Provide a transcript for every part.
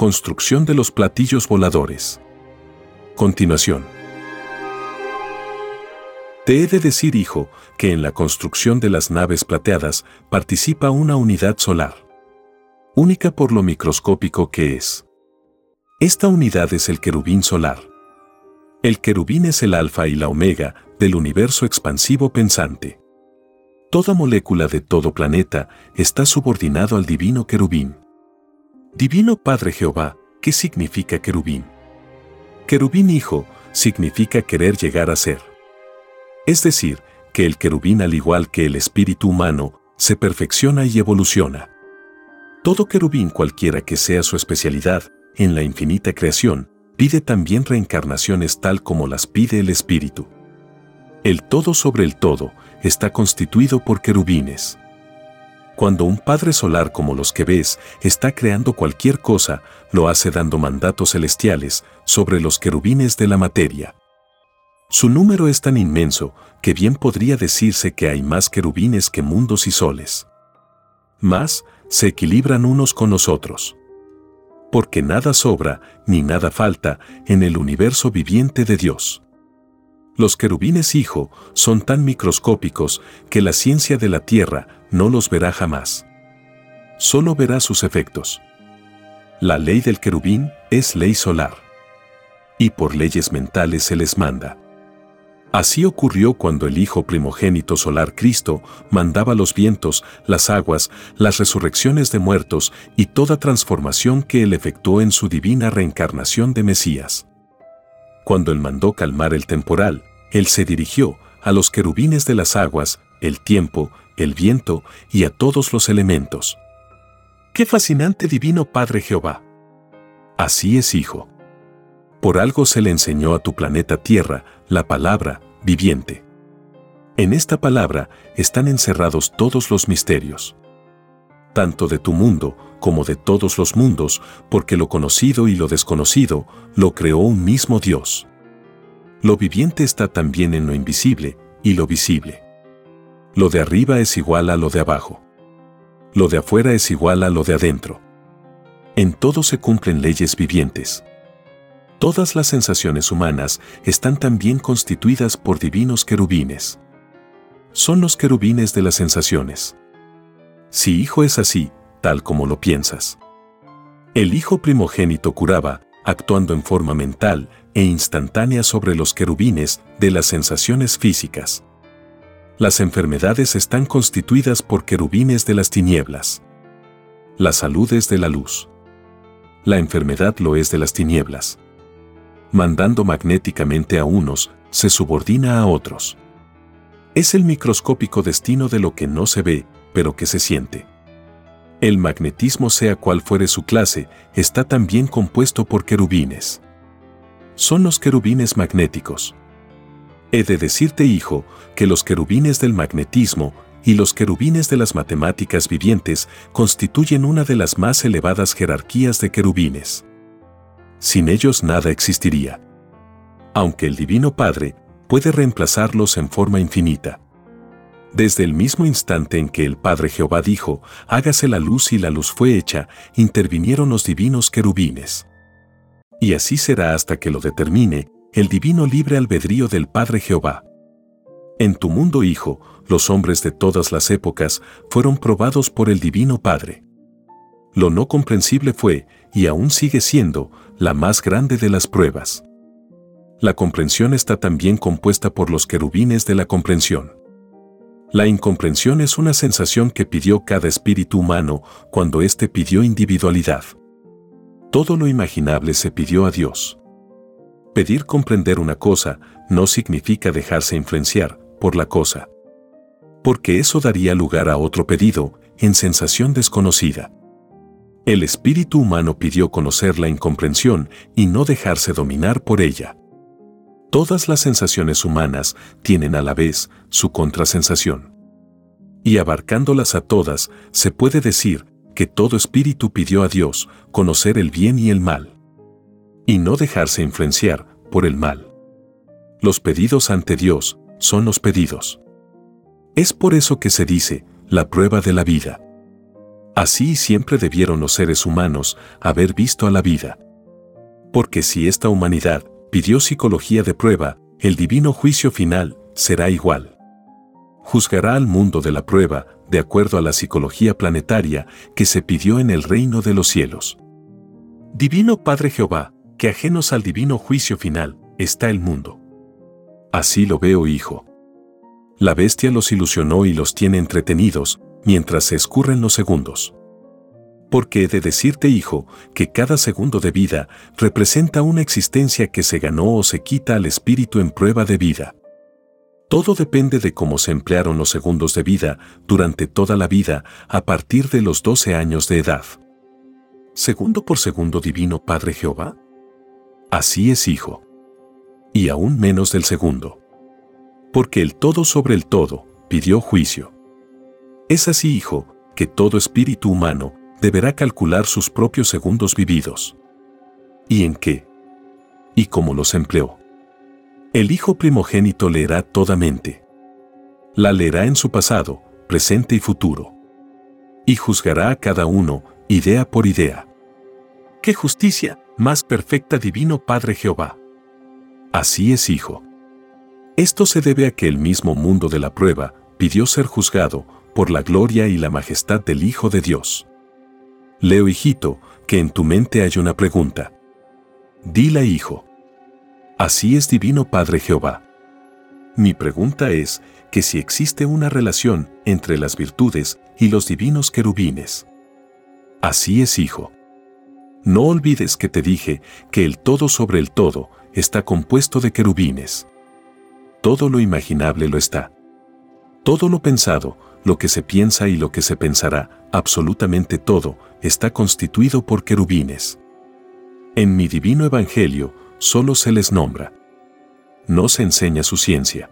Construcción de los platillos voladores. Continuación. Te he de decir, hijo, que en la construcción de las naves plateadas participa una unidad solar. Única por lo microscópico que es. Esta unidad es el querubín solar. El querubín es el alfa y la omega del universo expansivo pensante. Toda molécula de todo planeta está subordinado al divino querubín. Divino Padre Jehová, ¿qué significa querubín? Querubín hijo significa querer llegar a ser. Es decir, que el querubín al igual que el espíritu humano, se perfecciona y evoluciona. Todo querubín cualquiera que sea su especialidad, en la infinita creación, pide también reencarnaciones tal como las pide el espíritu. El todo sobre el todo está constituido por querubines. Cuando un Padre Solar como los que ves está creando cualquier cosa, lo hace dando mandatos celestiales sobre los querubines de la materia. Su número es tan inmenso que bien podría decirse que hay más querubines que mundos y soles. Más, se equilibran unos con los otros. Porque nada sobra ni nada falta en el universo viviente de Dios. Los querubines hijo son tan microscópicos que la ciencia de la Tierra no los verá jamás. Solo verá sus efectos. La ley del querubín es ley solar. Y por leyes mentales se les manda. Así ocurrió cuando el Hijo primogénito solar Cristo mandaba los vientos, las aguas, las resurrecciones de muertos y toda transformación que él efectuó en su divina reencarnación de Mesías. Cuando él mandó calmar el temporal, él se dirigió a los querubines de las aguas, el tiempo, el viento y a todos los elementos. ¡Qué fascinante divino Padre Jehová! Así es, hijo. Por algo se le enseñó a tu planeta Tierra la palabra viviente. En esta palabra están encerrados todos los misterios. Tanto de tu mundo como de todos los mundos, porque lo conocido y lo desconocido lo creó un mismo Dios. Lo viviente está también en lo invisible y lo visible. Lo de arriba es igual a lo de abajo. Lo de afuera es igual a lo de adentro. En todo se cumplen leyes vivientes. Todas las sensaciones humanas están también constituidas por divinos querubines. Son los querubines de las sensaciones. Si hijo es así, tal como lo piensas. El hijo primogénito curaba, actuando en forma mental e instantánea sobre los querubines de las sensaciones físicas. Las enfermedades están constituidas por querubines de las tinieblas. La salud es de la luz. La enfermedad lo es de las tinieblas. Mandando magnéticamente a unos, se subordina a otros. Es el microscópico destino de lo que no se ve, pero que se siente. El magnetismo, sea cual fuere su clase, está también compuesto por querubines. Son los querubines magnéticos. He de decirte, hijo, que los querubines del magnetismo y los querubines de las matemáticas vivientes constituyen una de las más elevadas jerarquías de querubines. Sin ellos nada existiría. Aunque el Divino Padre puede reemplazarlos en forma infinita. Desde el mismo instante en que el Padre Jehová dijo, hágase la luz y la luz fue hecha, intervinieron los divinos querubines. Y así será hasta que lo determine el divino libre albedrío del Padre Jehová. En tu mundo, Hijo, los hombres de todas las épocas fueron probados por el Divino Padre. Lo no comprensible fue, y aún sigue siendo, la más grande de las pruebas. La comprensión está también compuesta por los querubines de la comprensión. La incomprensión es una sensación que pidió cada espíritu humano cuando éste pidió individualidad. Todo lo imaginable se pidió a Dios. Pedir comprender una cosa no significa dejarse influenciar por la cosa. Porque eso daría lugar a otro pedido, en sensación desconocida. El espíritu humano pidió conocer la incomprensión y no dejarse dominar por ella. Todas las sensaciones humanas tienen a la vez su contrasensación. Y abarcándolas a todas, se puede decir que todo espíritu pidió a Dios conocer el bien y el mal. Y no dejarse influenciar por el mal. Los pedidos ante Dios son los pedidos. Es por eso que se dice la prueba de la vida. Así siempre debieron los seres humanos haber visto a la vida. Porque si esta humanidad pidió psicología de prueba, el divino juicio final será igual. Juzgará al mundo de la prueba de acuerdo a la psicología planetaria que se pidió en el reino de los cielos. Divino Padre Jehová, que ajenos al divino juicio final está el mundo. Así lo veo, hijo. La bestia los ilusionó y los tiene entretenidos mientras se escurren los segundos porque he de decirte, hijo, que cada segundo de vida representa una existencia que se ganó o se quita al espíritu en prueba de vida. Todo depende de cómo se emplearon los segundos de vida durante toda la vida a partir de los 12 años de edad. Segundo por segundo divino Padre Jehová. Así es, hijo. Y aún menos del segundo. Porque el todo sobre el todo pidió juicio. Es así, hijo, que todo espíritu humano deberá calcular sus propios segundos vividos. ¿Y en qué? ¿Y cómo los empleó? El Hijo primogénito leerá toda mente. La leerá en su pasado, presente y futuro. Y juzgará a cada uno, idea por idea. ¡Qué justicia, más perfecta divino Padre Jehová! Así es, Hijo. Esto se debe a que el mismo mundo de la prueba pidió ser juzgado por la gloria y la majestad del Hijo de Dios. Leo, hijito, que en tu mente hay una pregunta. Dila, hijo. Así es divino Padre Jehová. Mi pregunta es que si existe una relación entre las virtudes y los divinos querubines. Así es, hijo. No olvides que te dije que el todo sobre el todo está compuesto de querubines. Todo lo imaginable lo está. Todo lo pensado, lo que se piensa y lo que se pensará, absolutamente todo, está constituido por querubines. En mi divino evangelio solo se les nombra. No se enseña su ciencia.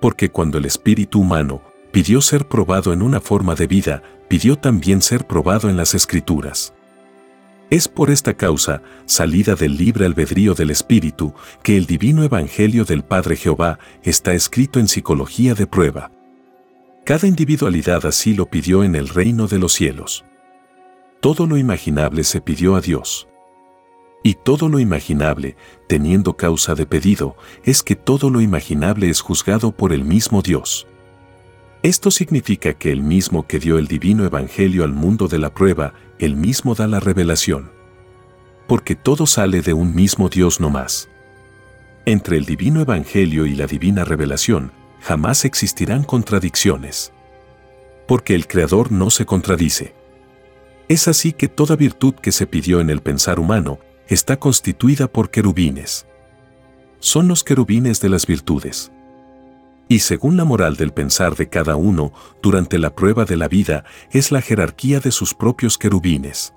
Porque cuando el espíritu humano pidió ser probado en una forma de vida, pidió también ser probado en las escrituras. Es por esta causa, salida del libre albedrío del Espíritu, que el divino Evangelio del Padre Jehová está escrito en psicología de prueba. Cada individualidad así lo pidió en el reino de los cielos. Todo lo imaginable se pidió a Dios. Y todo lo imaginable, teniendo causa de pedido, es que todo lo imaginable es juzgado por el mismo Dios. Esto significa que el mismo que dio el divino evangelio al mundo de la prueba, el mismo da la revelación. Porque todo sale de un mismo Dios no más. Entre el divino evangelio y la divina revelación, jamás existirán contradicciones. Porque el Creador no se contradice. Es así que toda virtud que se pidió en el pensar humano está constituida por querubines. Son los querubines de las virtudes. Y según la moral del pensar de cada uno, durante la prueba de la vida es la jerarquía de sus propios querubines.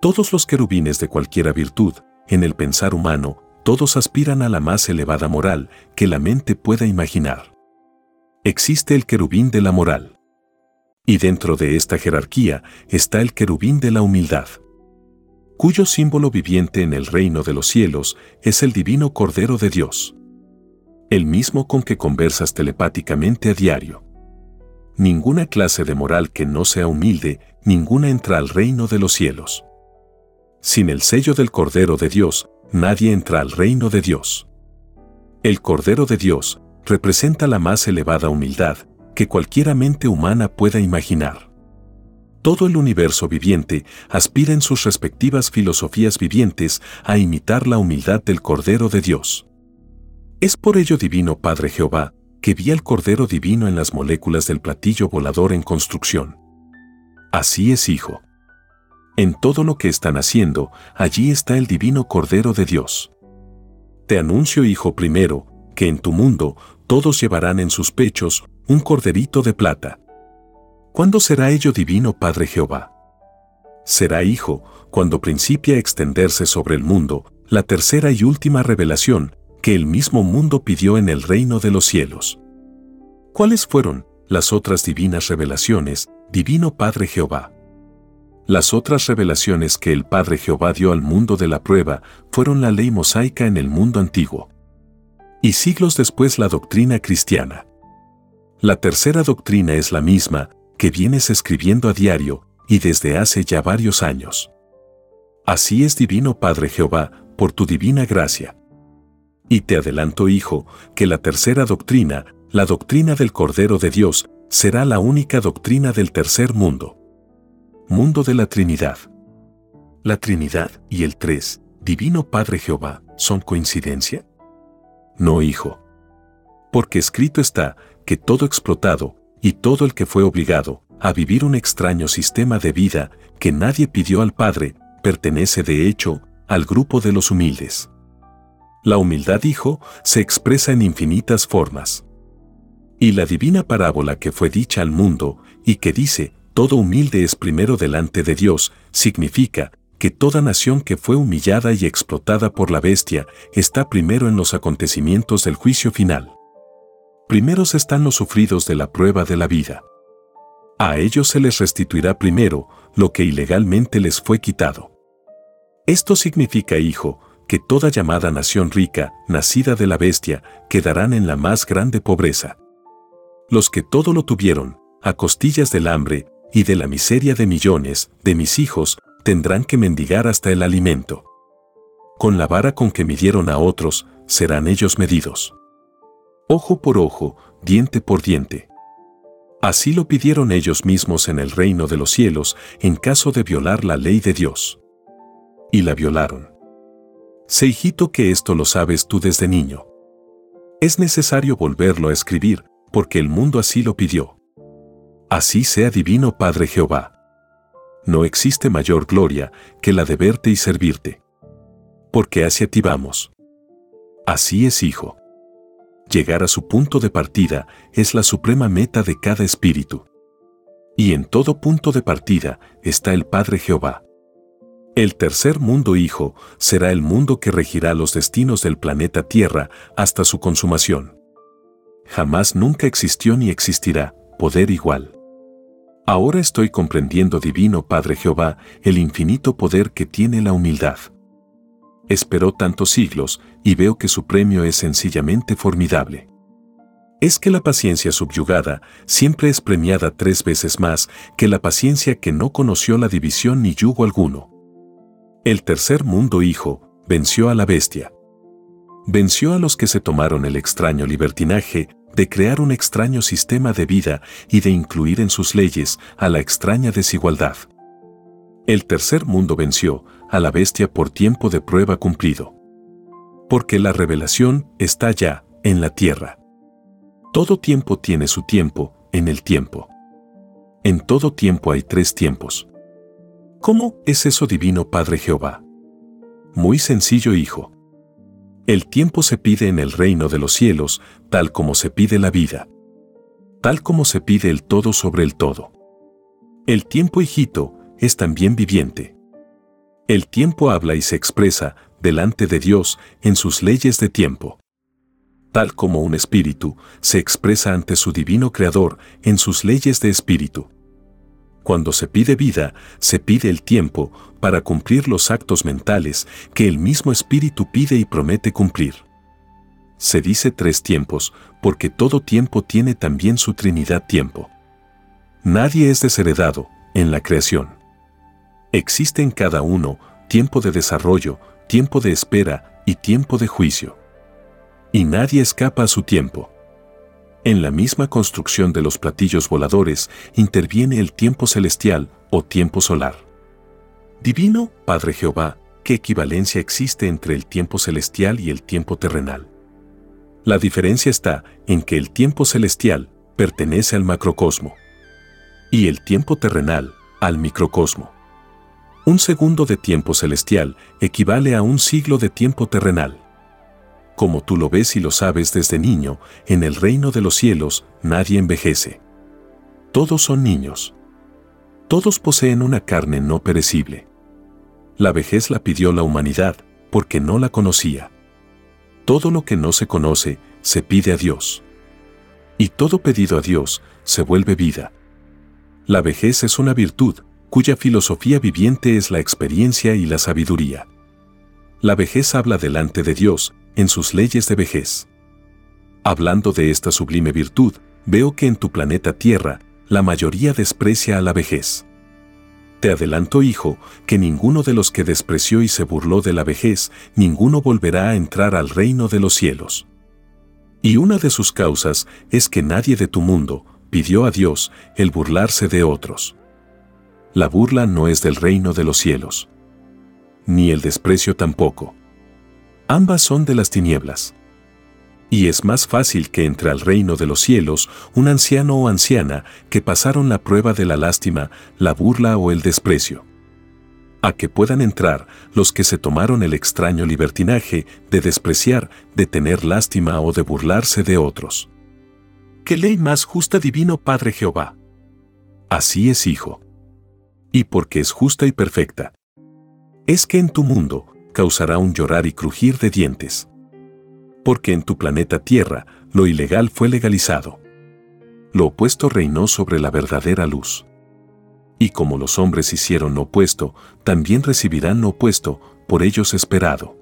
Todos los querubines de cualquiera virtud, en el pensar humano, todos aspiran a la más elevada moral que la mente pueda imaginar. Existe el querubín de la moral. Y dentro de esta jerarquía está el querubín de la humildad, cuyo símbolo viviente en el reino de los cielos es el divino Cordero de Dios, el mismo con que conversas telepáticamente a diario. Ninguna clase de moral que no sea humilde, ninguna entra al reino de los cielos. Sin el sello del Cordero de Dios, nadie entra al reino de Dios. El Cordero de Dios representa la más elevada humildad que cualquiera mente humana pueda imaginar. todo el universo viviente aspira en sus respectivas filosofías vivientes a imitar la humildad del Cordero de Dios. Es por ello Divino Padre Jehová, que vi al Cordero Divino en las moléculas del platillo volador en construcción. Así es, Hijo. En todo lo que están haciendo, allí está el Divino Cordero de Dios. Te anuncio, Hijo, primero, que en tu mundo todos llevarán en sus pechos un corderito de plata. ¿Cuándo será ello divino Padre Jehová? Será hijo cuando principie a extenderse sobre el mundo la tercera y última revelación que el mismo mundo pidió en el reino de los cielos. ¿Cuáles fueron las otras divinas revelaciones, divino Padre Jehová? Las otras revelaciones que el Padre Jehová dio al mundo de la prueba fueron la ley mosaica en el mundo antiguo. Y siglos después la doctrina cristiana. La tercera doctrina es la misma, que vienes escribiendo a diario y desde hace ya varios años. Así es divino Padre Jehová, por tu divina gracia. Y te adelanto, Hijo, que la tercera doctrina, la doctrina del Cordero de Dios, será la única doctrina del tercer mundo. Mundo de la Trinidad. La Trinidad y el Tres, Divino Padre Jehová, ¿son coincidencia? No, Hijo. Porque escrito está que todo explotado, y todo el que fue obligado a vivir un extraño sistema de vida que nadie pidió al Padre, pertenece de hecho al grupo de los humildes. La humildad, hijo, se expresa en infinitas formas. Y la divina parábola que fue dicha al mundo y que dice, todo humilde es primero delante de Dios, significa que toda nación que fue humillada y explotada por la bestia está primero en los acontecimientos del juicio final primeros están los sufridos de la prueba de la vida. A ellos se les restituirá primero lo que ilegalmente les fue quitado. Esto significa, hijo, que toda llamada nación rica, nacida de la bestia, quedarán en la más grande pobreza. Los que todo lo tuvieron, a costillas del hambre y de la miseria de millones de mis hijos, tendrán que mendigar hasta el alimento. Con la vara con que midieron a otros, serán ellos medidos ojo por ojo, diente por diente. Así lo pidieron ellos mismos en el reino de los cielos en caso de violar la ley de Dios. Y la violaron. Sé hijito que esto lo sabes tú desde niño. Es necesario volverlo a escribir, porque el mundo así lo pidió. Así sea divino Padre Jehová. No existe mayor gloria que la de verte y servirte. Porque hacia ti vamos. Así es, hijo llegar a su punto de partida es la suprema meta de cada espíritu. Y en todo punto de partida está el Padre Jehová. El tercer mundo hijo será el mundo que regirá los destinos del planeta Tierra hasta su consumación. Jamás nunca existió ni existirá poder igual. Ahora estoy comprendiendo, Divino Padre Jehová, el infinito poder que tiene la humildad esperó tantos siglos y veo que su premio es sencillamente formidable. Es que la paciencia subyugada siempre es premiada tres veces más que la paciencia que no conoció la división ni yugo alguno. El tercer mundo hijo venció a la bestia. Venció a los que se tomaron el extraño libertinaje de crear un extraño sistema de vida y de incluir en sus leyes a la extraña desigualdad. El tercer mundo venció a la bestia por tiempo de prueba cumplido. Porque la revelación está ya en la tierra. Todo tiempo tiene su tiempo en el tiempo. En todo tiempo hay tres tiempos. ¿Cómo es eso divino Padre Jehová? Muy sencillo, hijo. El tiempo se pide en el reino de los cielos, tal como se pide la vida. Tal como se pide el todo sobre el todo. El tiempo, hijito, es también viviente. El tiempo habla y se expresa delante de Dios en sus leyes de tiempo. Tal como un espíritu se expresa ante su divino Creador en sus leyes de espíritu. Cuando se pide vida, se pide el tiempo para cumplir los actos mentales que el mismo espíritu pide y promete cumplir. Se dice tres tiempos porque todo tiempo tiene también su Trinidad tiempo. Nadie es desheredado en la creación. Existe en cada uno tiempo de desarrollo, tiempo de espera y tiempo de juicio. Y nadie escapa a su tiempo. En la misma construcción de los platillos voladores interviene el tiempo celestial o tiempo solar. Divino, Padre Jehová, ¿qué equivalencia existe entre el tiempo celestial y el tiempo terrenal? La diferencia está en que el tiempo celestial pertenece al macrocosmo y el tiempo terrenal al microcosmo. Un segundo de tiempo celestial equivale a un siglo de tiempo terrenal. Como tú lo ves y lo sabes desde niño, en el reino de los cielos nadie envejece. Todos son niños. Todos poseen una carne no perecible. La vejez la pidió la humanidad porque no la conocía. Todo lo que no se conoce se pide a Dios. Y todo pedido a Dios se vuelve vida. La vejez es una virtud cuya filosofía viviente es la experiencia y la sabiduría. La vejez habla delante de Dios en sus leyes de vejez. Hablando de esta sublime virtud, veo que en tu planeta Tierra, la mayoría desprecia a la vejez. Te adelanto, hijo, que ninguno de los que despreció y se burló de la vejez, ninguno volverá a entrar al reino de los cielos. Y una de sus causas es que nadie de tu mundo pidió a Dios el burlarse de otros. La burla no es del reino de los cielos. Ni el desprecio tampoco. Ambas son de las tinieblas. Y es más fácil que entre al reino de los cielos un anciano o anciana que pasaron la prueba de la lástima, la burla o el desprecio. A que puedan entrar los que se tomaron el extraño libertinaje de despreciar, de tener lástima o de burlarse de otros. ¿Qué ley más justa divino Padre Jehová? Así es, Hijo y porque es justa y perfecta. Es que en tu mundo causará un llorar y crujir de dientes. Porque en tu planeta Tierra lo ilegal fue legalizado. Lo opuesto reinó sobre la verdadera luz. Y como los hombres hicieron lo opuesto, también recibirán lo opuesto, por ellos esperado.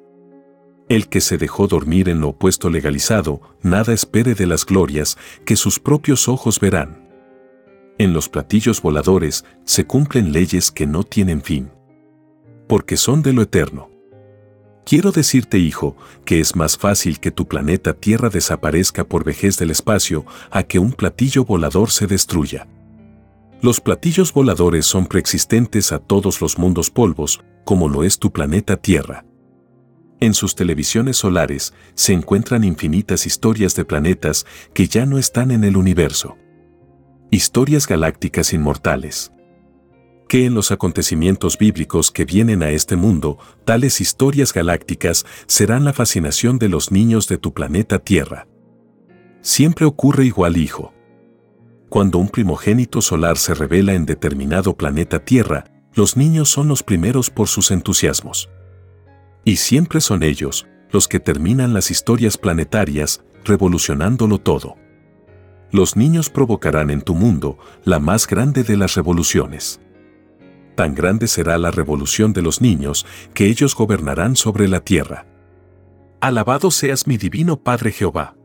El que se dejó dormir en lo opuesto legalizado, nada espere de las glorias que sus propios ojos verán. En los platillos voladores se cumplen leyes que no tienen fin. Porque son de lo eterno. Quiero decirte, hijo, que es más fácil que tu planeta Tierra desaparezca por vejez del espacio a que un platillo volador se destruya. Los platillos voladores son preexistentes a todos los mundos polvos, como lo es tu planeta Tierra. En sus televisiones solares se encuentran infinitas historias de planetas que ya no están en el universo. Historias galácticas inmortales. Que en los acontecimientos bíblicos que vienen a este mundo, tales historias galácticas serán la fascinación de los niños de tu planeta Tierra. Siempre ocurre igual, hijo. Cuando un primogénito solar se revela en determinado planeta Tierra, los niños son los primeros por sus entusiasmos. Y siempre son ellos los que terminan las historias planetarias, revolucionándolo todo los niños provocarán en tu mundo la más grande de las revoluciones. Tan grande será la revolución de los niños que ellos gobernarán sobre la tierra. Alabado seas mi divino Padre Jehová.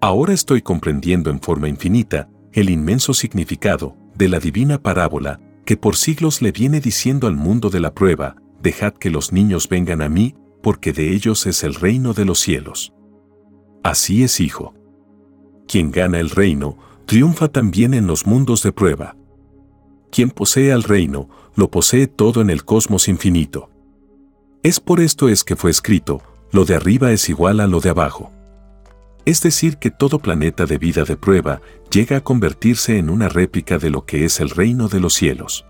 Ahora estoy comprendiendo en forma infinita el inmenso significado de la divina parábola que por siglos le viene diciendo al mundo de la prueba, dejad que los niños vengan a mí, porque de ellos es el reino de los cielos. Así es, hijo quien gana el reino, triunfa también en los mundos de prueba. Quien posee al reino, lo posee todo en el cosmos infinito. Es por esto es que fue escrito, lo de arriba es igual a lo de abajo. Es decir, que todo planeta de vida de prueba llega a convertirse en una réplica de lo que es el reino de los cielos.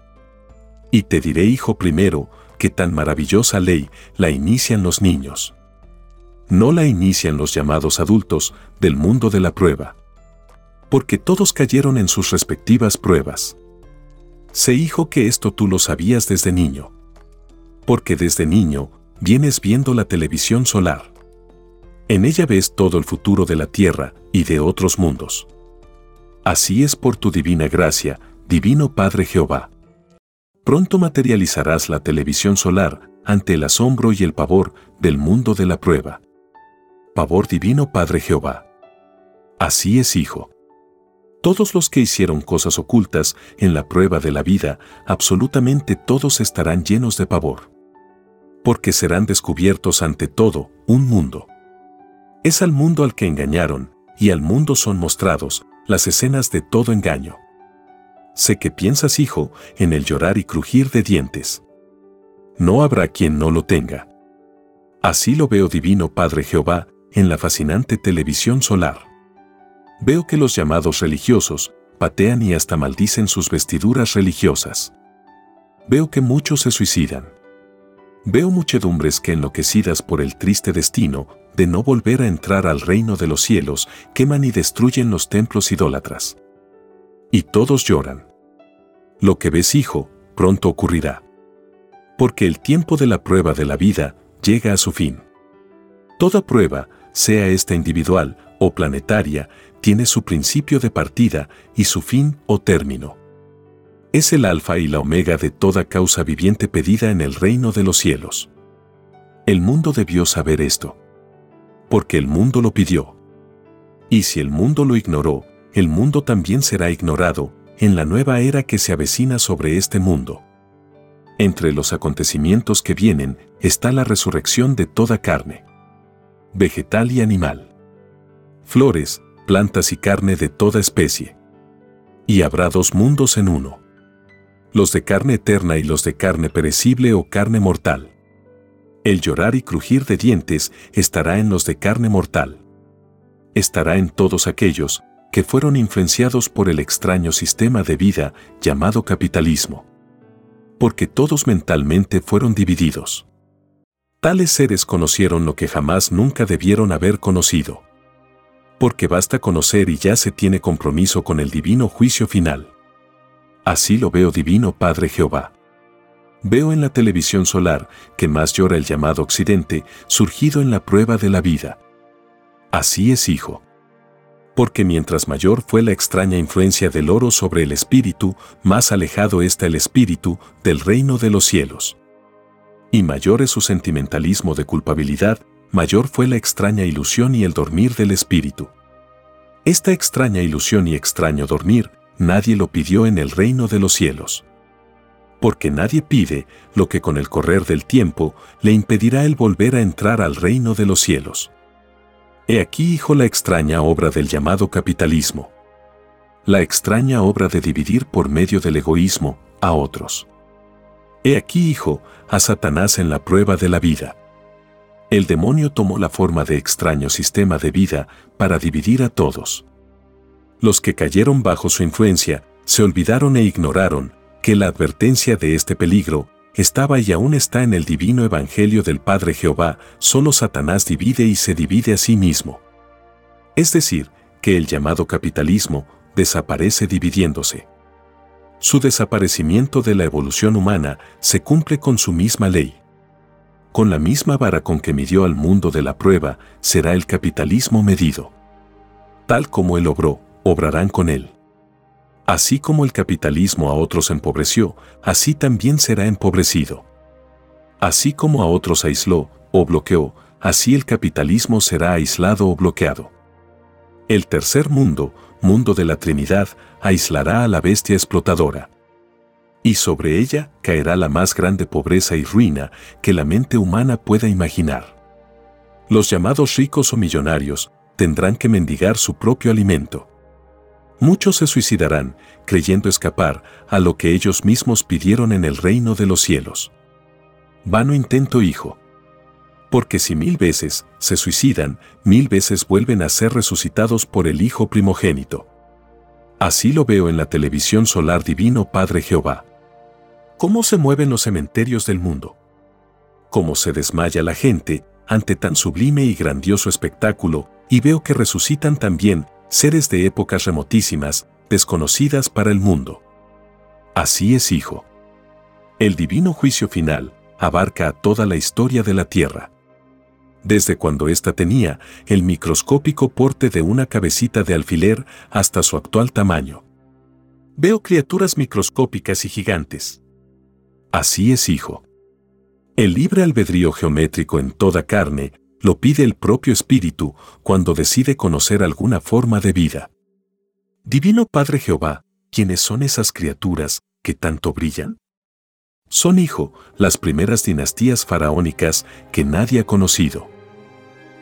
Y te diré, hijo primero, que tan maravillosa ley la inician los niños no la inician los llamados adultos del mundo de la prueba. Porque todos cayeron en sus respectivas pruebas. Sé hijo que esto tú lo sabías desde niño. Porque desde niño vienes viendo la televisión solar. En ella ves todo el futuro de la tierra y de otros mundos. Así es por tu divina gracia, divino Padre Jehová. Pronto materializarás la televisión solar ante el asombro y el pavor del mundo de la prueba pavor divino Padre Jehová. Así es, Hijo. Todos los que hicieron cosas ocultas en la prueba de la vida, absolutamente todos estarán llenos de pavor. Porque serán descubiertos ante todo un mundo. Es al mundo al que engañaron, y al mundo son mostrados las escenas de todo engaño. Sé que piensas, hijo, en el llorar y crujir de dientes. No habrá quien no lo tenga. Así lo veo Divino Padre Jehová en la fascinante televisión solar. Veo que los llamados religiosos patean y hasta maldicen sus vestiduras religiosas. Veo que muchos se suicidan. Veo muchedumbres que enloquecidas por el triste destino de no volver a entrar al reino de los cielos, queman y destruyen los templos idólatras. Y todos lloran. Lo que ves, hijo, pronto ocurrirá. Porque el tiempo de la prueba de la vida llega a su fin. Toda prueba, sea esta individual o planetaria, tiene su principio de partida y su fin o término. Es el alfa y la omega de toda causa viviente pedida en el reino de los cielos. El mundo debió saber esto. Porque el mundo lo pidió. Y si el mundo lo ignoró, el mundo también será ignorado en la nueva era que se avecina sobre este mundo. Entre los acontecimientos que vienen está la resurrección de toda carne, vegetal y animal, flores, plantas y carne de toda especie. Y habrá dos mundos en uno, los de carne eterna y los de carne perecible o carne mortal. El llorar y crujir de dientes estará en los de carne mortal. Estará en todos aquellos que fueron influenciados por el extraño sistema de vida llamado capitalismo. Porque todos mentalmente fueron divididos. Tales seres conocieron lo que jamás nunca debieron haber conocido. Porque basta conocer y ya se tiene compromiso con el divino juicio final. Así lo veo divino Padre Jehová. Veo en la televisión solar que más llora el llamado Occidente, surgido en la prueba de la vida. Así es, hijo porque mientras mayor fue la extraña influencia del oro sobre el espíritu, más alejado está el espíritu del reino de los cielos. Y mayor es su sentimentalismo de culpabilidad, mayor fue la extraña ilusión y el dormir del espíritu. Esta extraña ilusión y extraño dormir, nadie lo pidió en el reino de los cielos. Porque nadie pide lo que con el correr del tiempo le impedirá el volver a entrar al reino de los cielos. He aquí, hijo, la extraña obra del llamado capitalismo. La extraña obra de dividir por medio del egoísmo a otros. He aquí, hijo, a Satanás en la prueba de la vida. El demonio tomó la forma de extraño sistema de vida para dividir a todos. Los que cayeron bajo su influencia se olvidaron e ignoraron que la advertencia de este peligro estaba y aún está en el divino Evangelio del Padre Jehová, solo Satanás divide y se divide a sí mismo. Es decir, que el llamado capitalismo desaparece dividiéndose. Su desaparecimiento de la evolución humana se cumple con su misma ley. Con la misma vara con que midió al mundo de la prueba, será el capitalismo medido. Tal como él obró, obrarán con él. Así como el capitalismo a otros empobreció, así también será empobrecido. Así como a otros aisló o bloqueó, así el capitalismo será aislado o bloqueado. El tercer mundo, mundo de la Trinidad, aislará a la bestia explotadora. Y sobre ella caerá la más grande pobreza y ruina que la mente humana pueda imaginar. Los llamados ricos o millonarios tendrán que mendigar su propio alimento. Muchos se suicidarán, creyendo escapar a lo que ellos mismos pidieron en el reino de los cielos. Vano intento, hijo. Porque si mil veces se suicidan, mil veces vuelven a ser resucitados por el Hijo primogénito. Así lo veo en la televisión solar divino Padre Jehová. ¿Cómo se mueven los cementerios del mundo? ¿Cómo se desmaya la gente ante tan sublime y grandioso espectáculo y veo que resucitan también seres de épocas remotísimas, desconocidas para el mundo. Así es, hijo. El divino juicio final abarca a toda la historia de la Tierra. Desde cuando ésta tenía el microscópico porte de una cabecita de alfiler hasta su actual tamaño. Veo criaturas microscópicas y gigantes. Así es, hijo. El libre albedrío geométrico en toda carne lo pide el propio Espíritu cuando decide conocer alguna forma de vida. Divino Padre Jehová, ¿quiénes son esas criaturas que tanto brillan? Son, hijo, las primeras dinastías faraónicas que nadie ha conocido.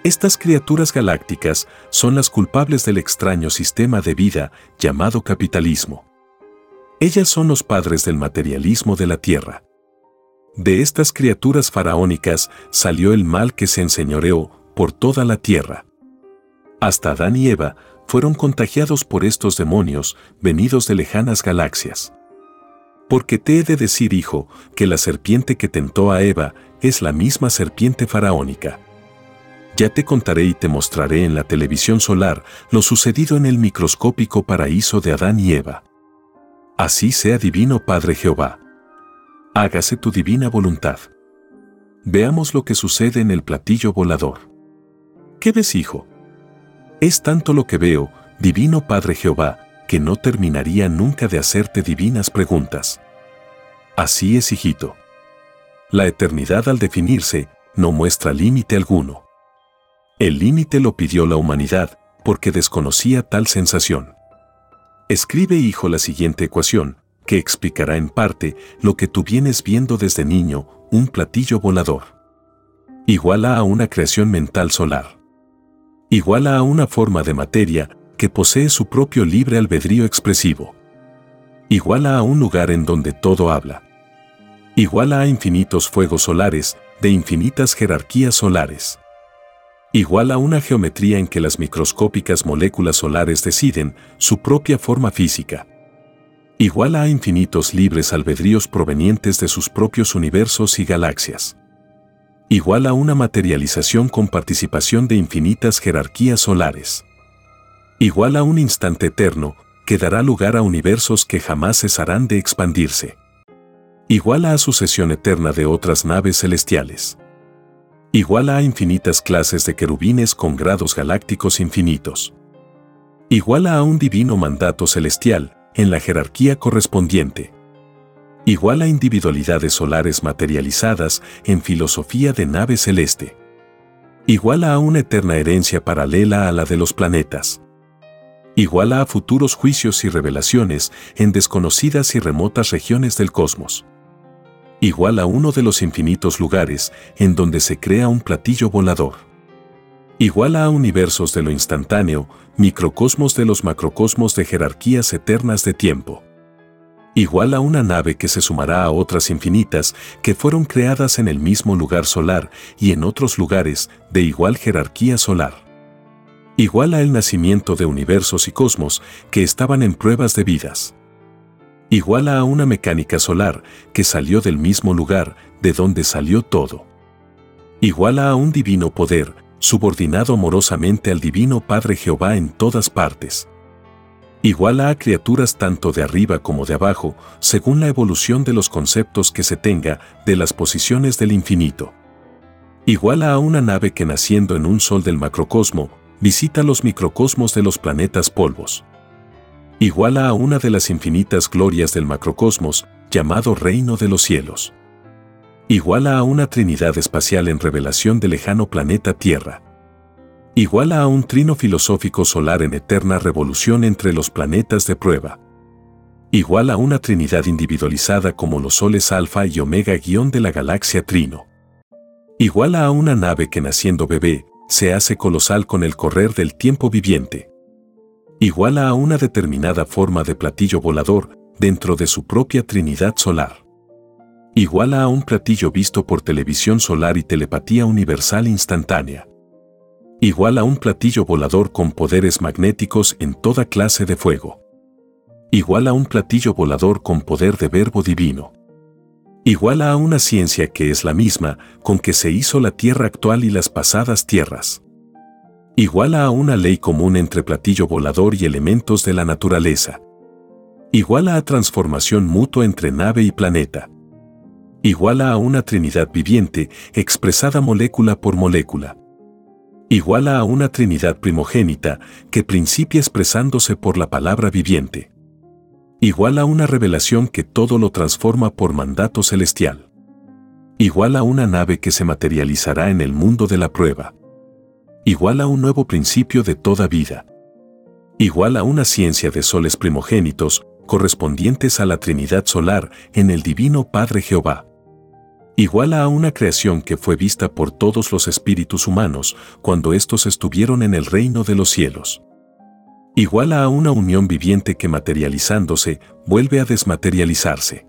Estas criaturas galácticas son las culpables del extraño sistema de vida llamado capitalismo. Ellas son los padres del materialismo de la Tierra. De estas criaturas faraónicas salió el mal que se enseñoreó por toda la Tierra. Hasta Adán y Eva fueron contagiados por estos demonios venidos de lejanas galaxias. Porque te he de decir, hijo, que la serpiente que tentó a Eva es la misma serpiente faraónica. Ya te contaré y te mostraré en la televisión solar lo sucedido en el microscópico paraíso de Adán y Eva. Así sea divino Padre Jehová. Hágase tu divina voluntad. Veamos lo que sucede en el platillo volador. ¿Qué ves, hijo? Es tanto lo que veo, divino Padre Jehová, que no terminaría nunca de hacerte divinas preguntas. Así es, hijito. La eternidad al definirse no muestra límite alguno. El límite lo pidió la humanidad porque desconocía tal sensación. Escribe, hijo, la siguiente ecuación, que explicará en parte lo que tú vienes viendo desde niño, un platillo volador. Iguala a una creación mental solar. Iguala a una forma de materia que posee su propio libre albedrío expresivo. Iguala a un lugar en donde todo habla. Iguala a infinitos fuegos solares, de infinitas jerarquías solares. Igual a una geometría en que las microscópicas moléculas solares deciden su propia forma física. Igual a infinitos libres albedríos provenientes de sus propios universos y galaxias. Igual a una materialización con participación de infinitas jerarquías solares igual a un instante eterno, que dará lugar a universos que jamás cesarán de expandirse. Igual a sucesión eterna de otras naves celestiales. Igual a infinitas clases de querubines con grados galácticos infinitos. Igual a un divino mandato celestial, en la jerarquía correspondiente. Igual a individualidades solares materializadas en filosofía de nave celeste. Igual a una eterna herencia paralela a la de los planetas iguala a futuros juicios y revelaciones en desconocidas y remotas regiones del cosmos. Igual a uno de los infinitos lugares en donde se crea un platillo volador. Igual a universos de lo instantáneo, microcosmos de los macrocosmos de jerarquías eternas de tiempo. Igual a una nave que se sumará a otras infinitas que fueron creadas en el mismo lugar solar y en otros lugares de igual jerarquía solar igual a el nacimiento de universos y cosmos que estaban en pruebas de vidas. Igual a una mecánica solar que salió del mismo lugar de donde salió todo. Igual a un divino poder subordinado amorosamente al divino Padre Jehová en todas partes. Igual a criaturas tanto de arriba como de abajo, según la evolución de los conceptos que se tenga de las posiciones del infinito. Igual a una nave que naciendo en un sol del macrocosmo, visita los microcosmos de los planetas polvos. Iguala a una de las infinitas glorias del macrocosmos, llamado Reino de los Cielos. Iguala a una trinidad espacial en revelación del lejano planeta Tierra. Iguala a un trino filosófico solar en eterna revolución entre los planetas de prueba. Igual a una trinidad individualizada como los soles alfa y omega guion de la galaxia Trino. Igual a una nave que naciendo bebé, se hace colosal con el correr del tiempo viviente. Iguala a una determinada forma de platillo volador dentro de su propia Trinidad solar. Iguala a un platillo visto por televisión solar y telepatía universal instantánea. Igual a un platillo volador con poderes magnéticos en toda clase de fuego. Igual a un platillo volador con poder de verbo divino iguala a una ciencia que es la misma con que se hizo la tierra actual y las pasadas tierras. Iguala a una ley común entre platillo volador y elementos de la naturaleza. Iguala a transformación mutua entre nave y planeta. Iguala a una trinidad viviente expresada molécula por molécula. Iguala a una trinidad primogénita que principia expresándose por la palabra viviente igual a una revelación que todo lo transforma por mandato celestial. Igual a una nave que se materializará en el mundo de la prueba. Igual a un nuevo principio de toda vida. Igual a una ciencia de soles primogénitos correspondientes a la Trinidad solar en el Divino Padre Jehová. Igual a una creación que fue vista por todos los espíritus humanos cuando éstos estuvieron en el reino de los cielos. Igual a una unión viviente que materializándose vuelve a desmaterializarse.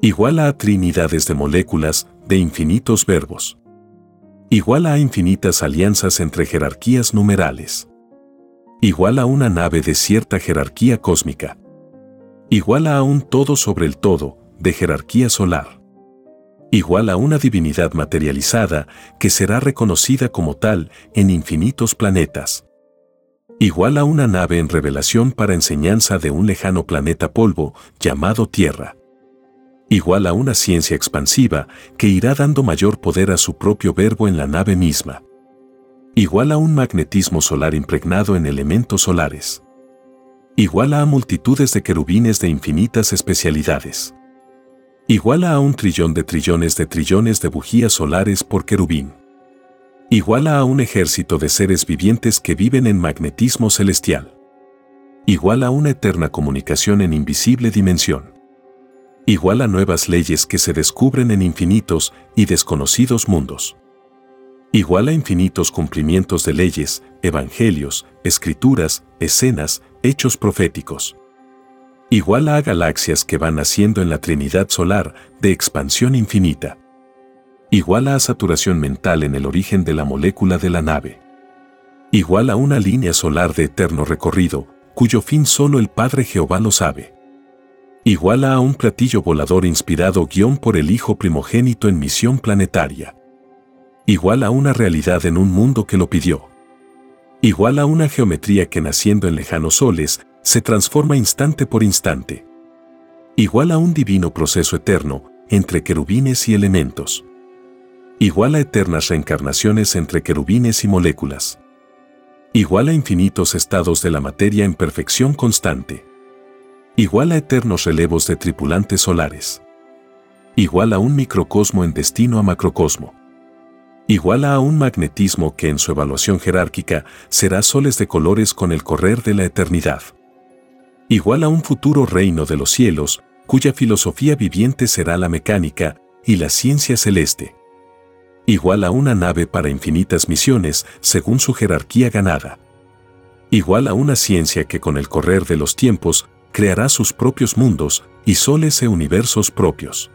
Igual a trinidades de moléculas de infinitos verbos. Igual a infinitas alianzas entre jerarquías numerales. Igual a una nave de cierta jerarquía cósmica. Igual a un todo sobre el todo de jerarquía solar igual a una divinidad materializada que será reconocida como tal en infinitos planetas. Igual a una nave en revelación para enseñanza de un lejano planeta polvo llamado Tierra. Igual a una ciencia expansiva que irá dando mayor poder a su propio verbo en la nave misma. Igual a un magnetismo solar impregnado en elementos solares. Igual a multitudes de querubines de infinitas especialidades iguala a un trillón de trillones de trillones de bujías solares por querubín. Iguala a un ejército de seres vivientes que viven en magnetismo celestial. Igual a una eterna comunicación en invisible dimensión. Igual a nuevas leyes que se descubren en infinitos y desconocidos mundos. Igual a infinitos cumplimientos de leyes, evangelios, escrituras, escenas, hechos proféticos igual a galaxias que van naciendo en la Trinidad solar de expansión infinita. Igual a saturación mental en el origen de la molécula de la nave. Igual a una línea solar de eterno recorrido, cuyo fin solo el Padre Jehová lo sabe. Igual a un platillo volador inspirado guion por el Hijo primogénito en misión planetaria. Igual a una realidad en un mundo que lo pidió. Igual a una geometría que naciendo en lejanos soles se transforma instante por instante. Igual a un divino proceso eterno entre querubines y elementos. Igual a eternas reencarnaciones entre querubines y moléculas. Igual a infinitos estados de la materia en perfección constante. Igual a eternos relevos de tripulantes solares. Igual a un microcosmo en destino a macrocosmo. Igual a un magnetismo que en su evaluación jerárquica será soles de colores con el correr de la eternidad igual a un futuro reino de los cielos, cuya filosofía viviente será la mecánica y la ciencia celeste. Igual a una nave para infinitas misiones según su jerarquía ganada. Igual a una ciencia que con el correr de los tiempos creará sus propios mundos y soles e universos propios.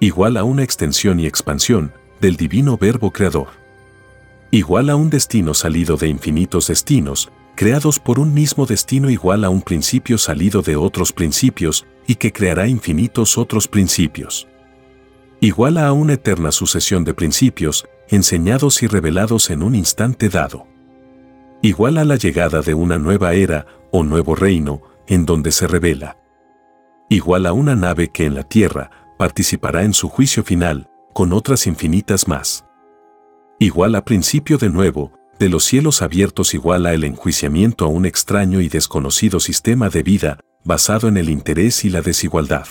Igual a una extensión y expansión del divino verbo creador. Igual a un destino salido de infinitos destinos creados por un mismo destino igual a un principio salido de otros principios y que creará infinitos otros principios. Igual a una eterna sucesión de principios, enseñados y revelados en un instante dado. Igual a la llegada de una nueva era o nuevo reino en donde se revela. Igual a una nave que en la tierra participará en su juicio final con otras infinitas más. Igual a principio de nuevo, de los cielos abiertos iguala el enjuiciamiento a un extraño y desconocido sistema de vida basado en el interés y la desigualdad.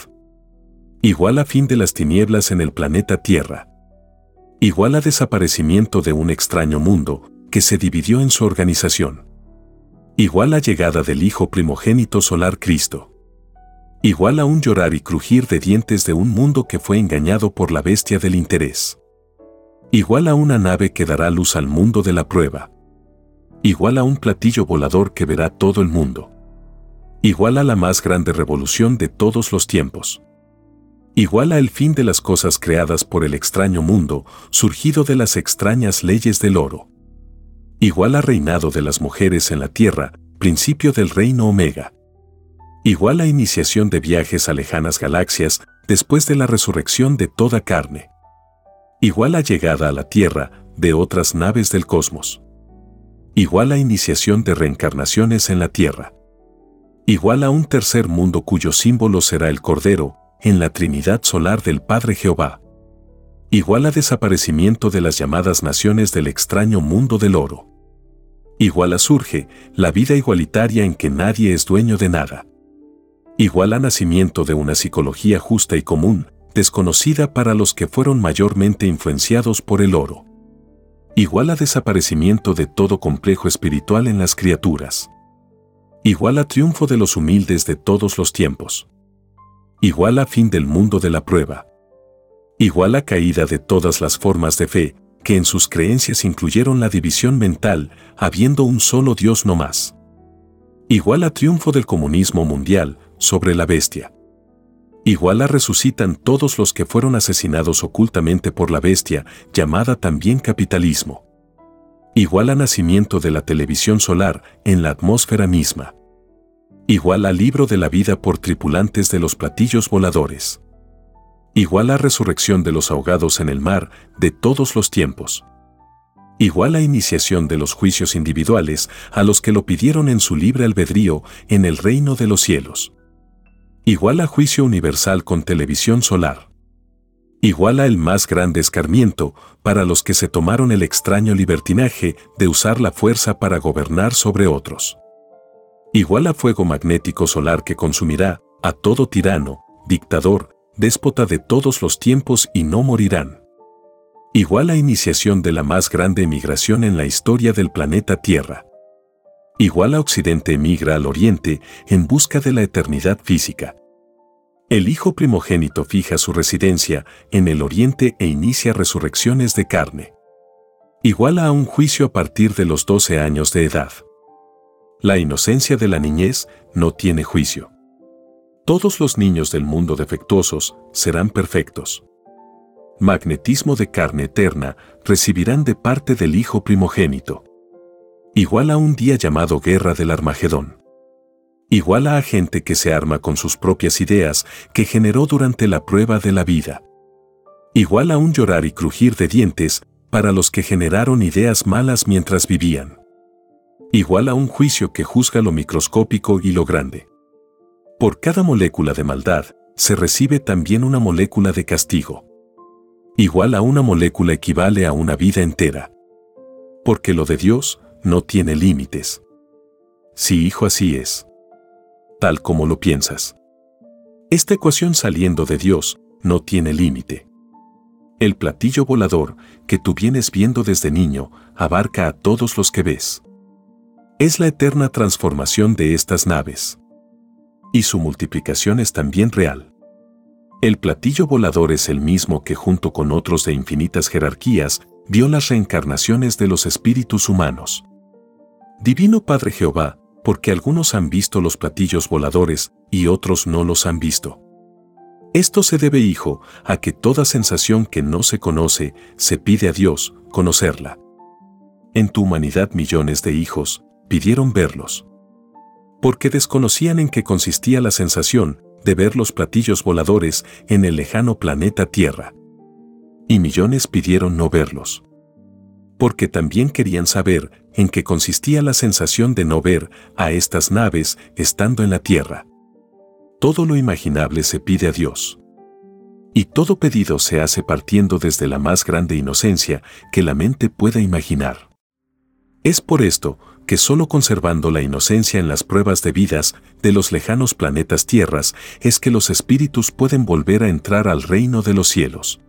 Igual a fin de las tinieblas en el planeta Tierra. Igual a desaparecimiento de un extraño mundo que se dividió en su organización. Igual a llegada del Hijo primogénito solar Cristo. Igual a un llorar y crujir de dientes de un mundo que fue engañado por la bestia del interés. Igual a una nave que dará luz al mundo de la prueba. Igual a un platillo volador que verá todo el mundo. Igual a la más grande revolución de todos los tiempos. Igual a el fin de las cosas creadas por el extraño mundo, surgido de las extrañas leyes del oro. Igual a reinado de las mujeres en la tierra, principio del reino Omega. Igual a iniciación de viajes a lejanas galaxias después de la resurrección de toda carne igual a llegada a la Tierra de otras naves del cosmos. Igual a iniciación de reencarnaciones en la Tierra. Igual a un tercer mundo cuyo símbolo será el Cordero, en la Trinidad solar del Padre Jehová. Igual a desaparecimiento de las llamadas naciones del extraño mundo del oro. Igual a surge la vida igualitaria en que nadie es dueño de nada. Igual a nacimiento de una psicología justa y común, desconocida para los que fueron mayormente influenciados por el oro. Igual a desaparecimiento de todo complejo espiritual en las criaturas. Igual a triunfo de los humildes de todos los tiempos. Igual a fin del mundo de la prueba. Igual a caída de todas las formas de fe, que en sus creencias incluyeron la división mental, habiendo un solo Dios no más. Igual a triunfo del comunismo mundial sobre la bestia. Igual a resucitan todos los que fueron asesinados ocultamente por la bestia, llamada también capitalismo. Igual a nacimiento de la televisión solar en la atmósfera misma. Igual a libro de la vida por tripulantes de los platillos voladores. Igual a resurrección de los ahogados en el mar de todos los tiempos. Igual a iniciación de los juicios individuales a los que lo pidieron en su libre albedrío en el reino de los cielos igual a juicio universal con televisión solar. Igual a el más grande escarmiento para los que se tomaron el extraño libertinaje de usar la fuerza para gobernar sobre otros. Igual a fuego magnético solar que consumirá a todo tirano, dictador, déspota de todos los tiempos y no morirán. Igual a iniciación de la más grande emigración en la historia del planeta Tierra igual a Occidente emigra al Oriente en busca de la eternidad física. El Hijo primogénito fija su residencia en el Oriente e inicia resurrecciones de carne. Igual a un juicio a partir de los 12 años de edad. La inocencia de la niñez no tiene juicio. Todos los niños del mundo defectuosos serán perfectos. Magnetismo de carne eterna recibirán de parte del Hijo primogénito igual a un día llamado Guerra del Armagedón. Igual a gente que se arma con sus propias ideas que generó durante la prueba de la vida. Igual a un llorar y crujir de dientes para los que generaron ideas malas mientras vivían. Igual a un juicio que juzga lo microscópico y lo grande. Por cada molécula de maldad, se recibe también una molécula de castigo. Igual a una molécula equivale a una vida entera. Porque lo de Dios no tiene límites. Si hijo así es. Tal como lo piensas. Esta ecuación saliendo de Dios no tiene límite. El platillo volador que tú vienes viendo desde niño abarca a todos los que ves. Es la eterna transformación de estas naves. Y su multiplicación es también real. El platillo volador es el mismo que junto con otros de infinitas jerarquías vio las reencarnaciones de los espíritus humanos. Divino Padre Jehová, porque algunos han visto los platillos voladores y otros no los han visto. Esto se debe, hijo, a que toda sensación que no se conoce se pide a Dios conocerla. En tu humanidad millones de hijos pidieron verlos. Porque desconocían en qué consistía la sensación de ver los platillos voladores en el lejano planeta Tierra. Y millones pidieron no verlos porque también querían saber en qué consistía la sensación de no ver a estas naves estando en la tierra. Todo lo imaginable se pide a Dios. Y todo pedido se hace partiendo desde la más grande inocencia que la mente pueda imaginar. Es por esto que solo conservando la inocencia en las pruebas de vidas de los lejanos planetas tierras es que los espíritus pueden volver a entrar al reino de los cielos.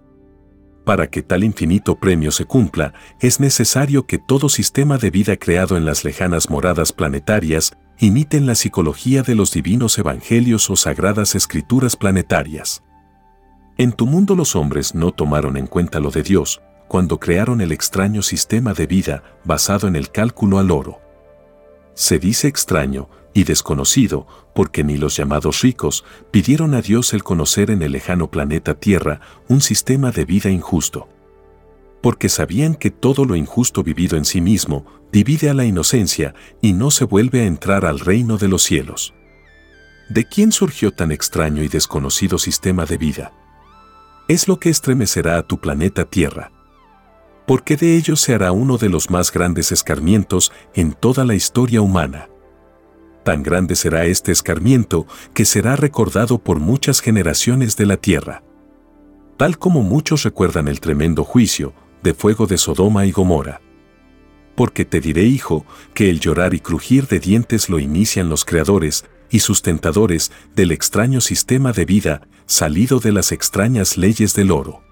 Para que tal infinito premio se cumpla, es necesario que todo sistema de vida creado en las lejanas moradas planetarias imiten la psicología de los divinos evangelios o sagradas escrituras planetarias. En tu mundo los hombres no tomaron en cuenta lo de Dios cuando crearon el extraño sistema de vida basado en el cálculo al oro. Se dice extraño y desconocido, porque ni los llamados ricos pidieron a Dios el conocer en el lejano planeta Tierra un sistema de vida injusto. Porque sabían que todo lo injusto vivido en sí mismo divide a la inocencia y no se vuelve a entrar al reino de los cielos. ¿De quién surgió tan extraño y desconocido sistema de vida? Es lo que estremecerá a tu planeta Tierra. Porque de ello se hará uno de los más grandes escarmientos en toda la historia humana tan grande será este escarmiento que será recordado por muchas generaciones de la tierra. Tal como muchos recuerdan el tremendo juicio de fuego de Sodoma y Gomorra. Porque te diré, hijo, que el llorar y crujir de dientes lo inician los creadores y sustentadores del extraño sistema de vida salido de las extrañas leyes del oro.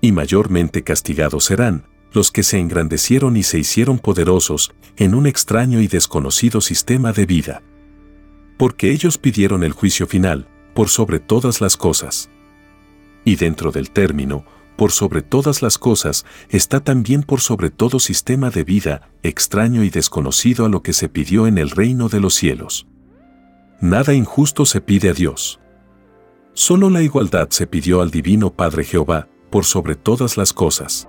Y mayormente castigados serán, los que se engrandecieron y se hicieron poderosos en un extraño y desconocido sistema de vida. Porque ellos pidieron el juicio final, por sobre todas las cosas. Y dentro del término, por sobre todas las cosas, está también por sobre todo sistema de vida, extraño y desconocido a lo que se pidió en el reino de los cielos. Nada injusto se pide a Dios. Solo la igualdad se pidió al Divino Padre Jehová, por sobre todas las cosas.